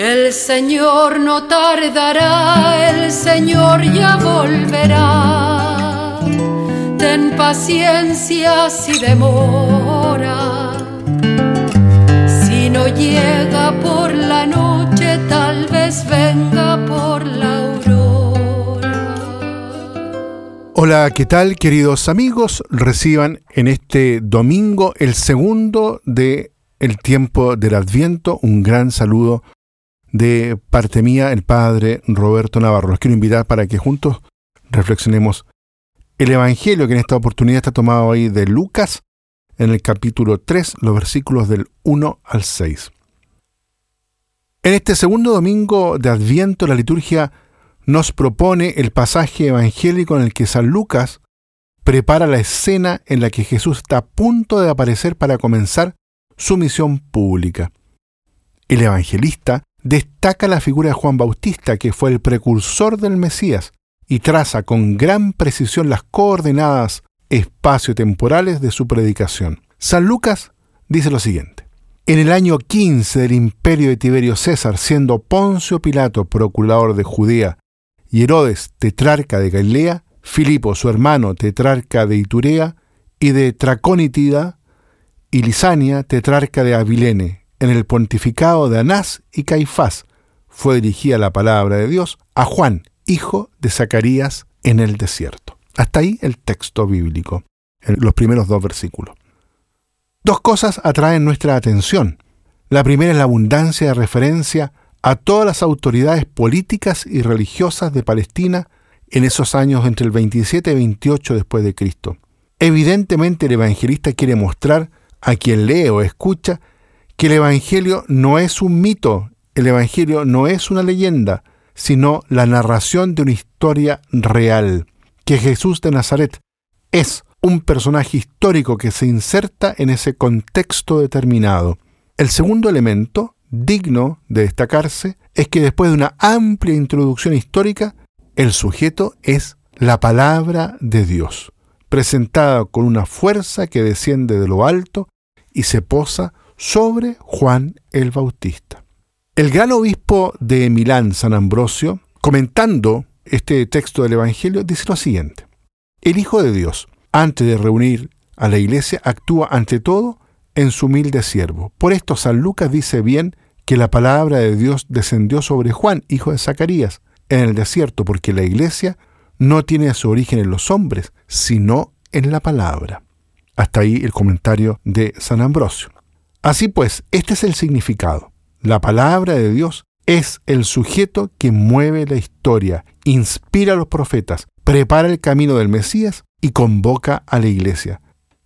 El Señor no tardará, el Señor ya volverá. Ten paciencia si demora. Si no llega por la noche, tal vez venga por la aurora. Hola, ¿qué tal queridos amigos? Reciban en este domingo el segundo de el tiempo del Adviento. Un gran saludo de parte mía, el Padre Roberto Navarro. Los quiero invitar para que juntos reflexionemos el Evangelio que en esta oportunidad está tomado ahí de Lucas, en el capítulo 3, los versículos del 1 al 6. En este segundo domingo de Adviento, la liturgia nos propone el pasaje evangélico en el que San Lucas prepara la escena en la que Jesús está a punto de aparecer para comenzar su misión pública. El evangelista destaca la figura de Juan Bautista, que fue el precursor del Mesías, y traza con gran precisión las coordenadas espacio-temporales de su predicación. San Lucas dice lo siguiente. En el año 15 del imperio de Tiberio César, siendo Poncio Pilato procurador de Judea y Herodes tetrarca de Galilea, Filipo su hermano tetrarca de Iturea y de Traconítida, y Lisania tetrarca de Abilene, en el pontificado de Anás y Caifás fue dirigida la palabra de Dios a Juan, hijo de Zacarías, en el desierto. Hasta ahí el texto bíblico, en los primeros dos versículos. Dos cosas atraen nuestra atención. La primera es la abundancia de referencia a todas las autoridades políticas y religiosas de Palestina en esos años entre el 27 y 28 después de Cristo. Evidentemente el evangelista quiere mostrar a quien lee o escucha que el Evangelio no es un mito, el Evangelio no es una leyenda, sino la narración de una historia real, que Jesús de Nazaret es un personaje histórico que se inserta en ese contexto determinado. El segundo elemento, digno de destacarse, es que después de una amplia introducción histórica, el sujeto es la palabra de Dios, presentada con una fuerza que desciende de lo alto y se posa sobre Juan el Bautista. El gran obispo de Milán, San Ambrosio, comentando este texto del Evangelio, dice lo siguiente. El Hijo de Dios, antes de reunir a la iglesia, actúa ante todo en su humilde siervo. Por esto San Lucas dice bien que la palabra de Dios descendió sobre Juan, hijo de Zacarías, en el desierto, porque la iglesia no tiene su origen en los hombres, sino en la palabra. Hasta ahí el comentario de San Ambrosio. Así pues, este es el significado. La palabra de Dios es el sujeto que mueve la historia, inspira a los profetas, prepara el camino del Mesías y convoca a la iglesia.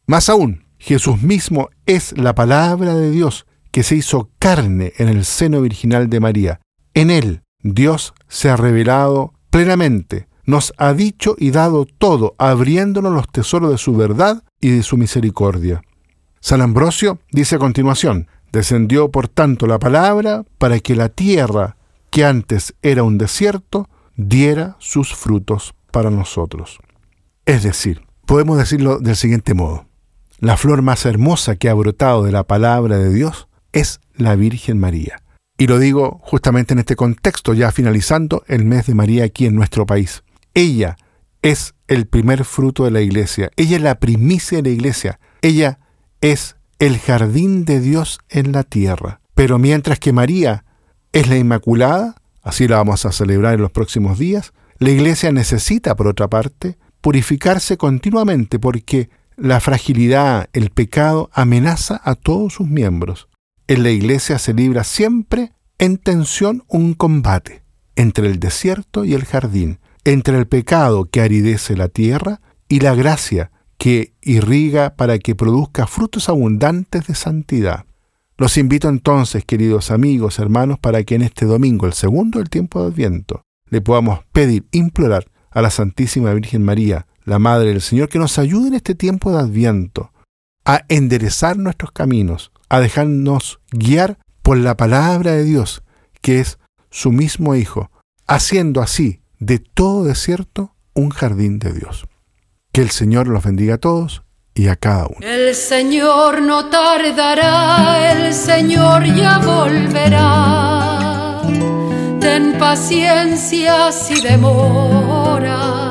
Más aún, Jesús mismo es la palabra de Dios que se hizo carne en el seno virginal de María. En él, Dios se ha revelado plenamente, nos ha dicho y dado todo, abriéndonos los tesoros de su verdad y de su misericordia. San Ambrosio dice a continuación, descendió por tanto la palabra para que la tierra, que antes era un desierto, diera sus frutos para nosotros. Es decir, podemos decirlo del siguiente modo, la flor más hermosa que ha brotado de la palabra de Dios es la Virgen María. Y lo digo justamente en este contexto, ya finalizando el mes de María aquí en nuestro país. Ella es el primer fruto de la iglesia, ella es la primicia de la iglesia, ella es el jardín de Dios en la tierra. Pero mientras que María es la Inmaculada, así la vamos a celebrar en los próximos días, la Iglesia necesita, por otra parte, purificarse continuamente porque la fragilidad, el pecado amenaza a todos sus miembros. En la Iglesia se libra siempre en tensión un combate entre el desierto y el jardín, entre el pecado que aridece la tierra y la gracia que irriga para que produzca frutos abundantes de santidad. Los invito entonces, queridos amigos, hermanos, para que en este domingo, el segundo del tiempo de Adviento, le podamos pedir, implorar a la Santísima Virgen María, la Madre del Señor, que nos ayude en este tiempo de Adviento a enderezar nuestros caminos, a dejarnos guiar por la palabra de Dios, que es su mismo Hijo, haciendo así de todo desierto un jardín de Dios. Que el Señor los bendiga a todos y a cada uno. El Señor no tardará, el Señor ya volverá. Ten paciencia si demora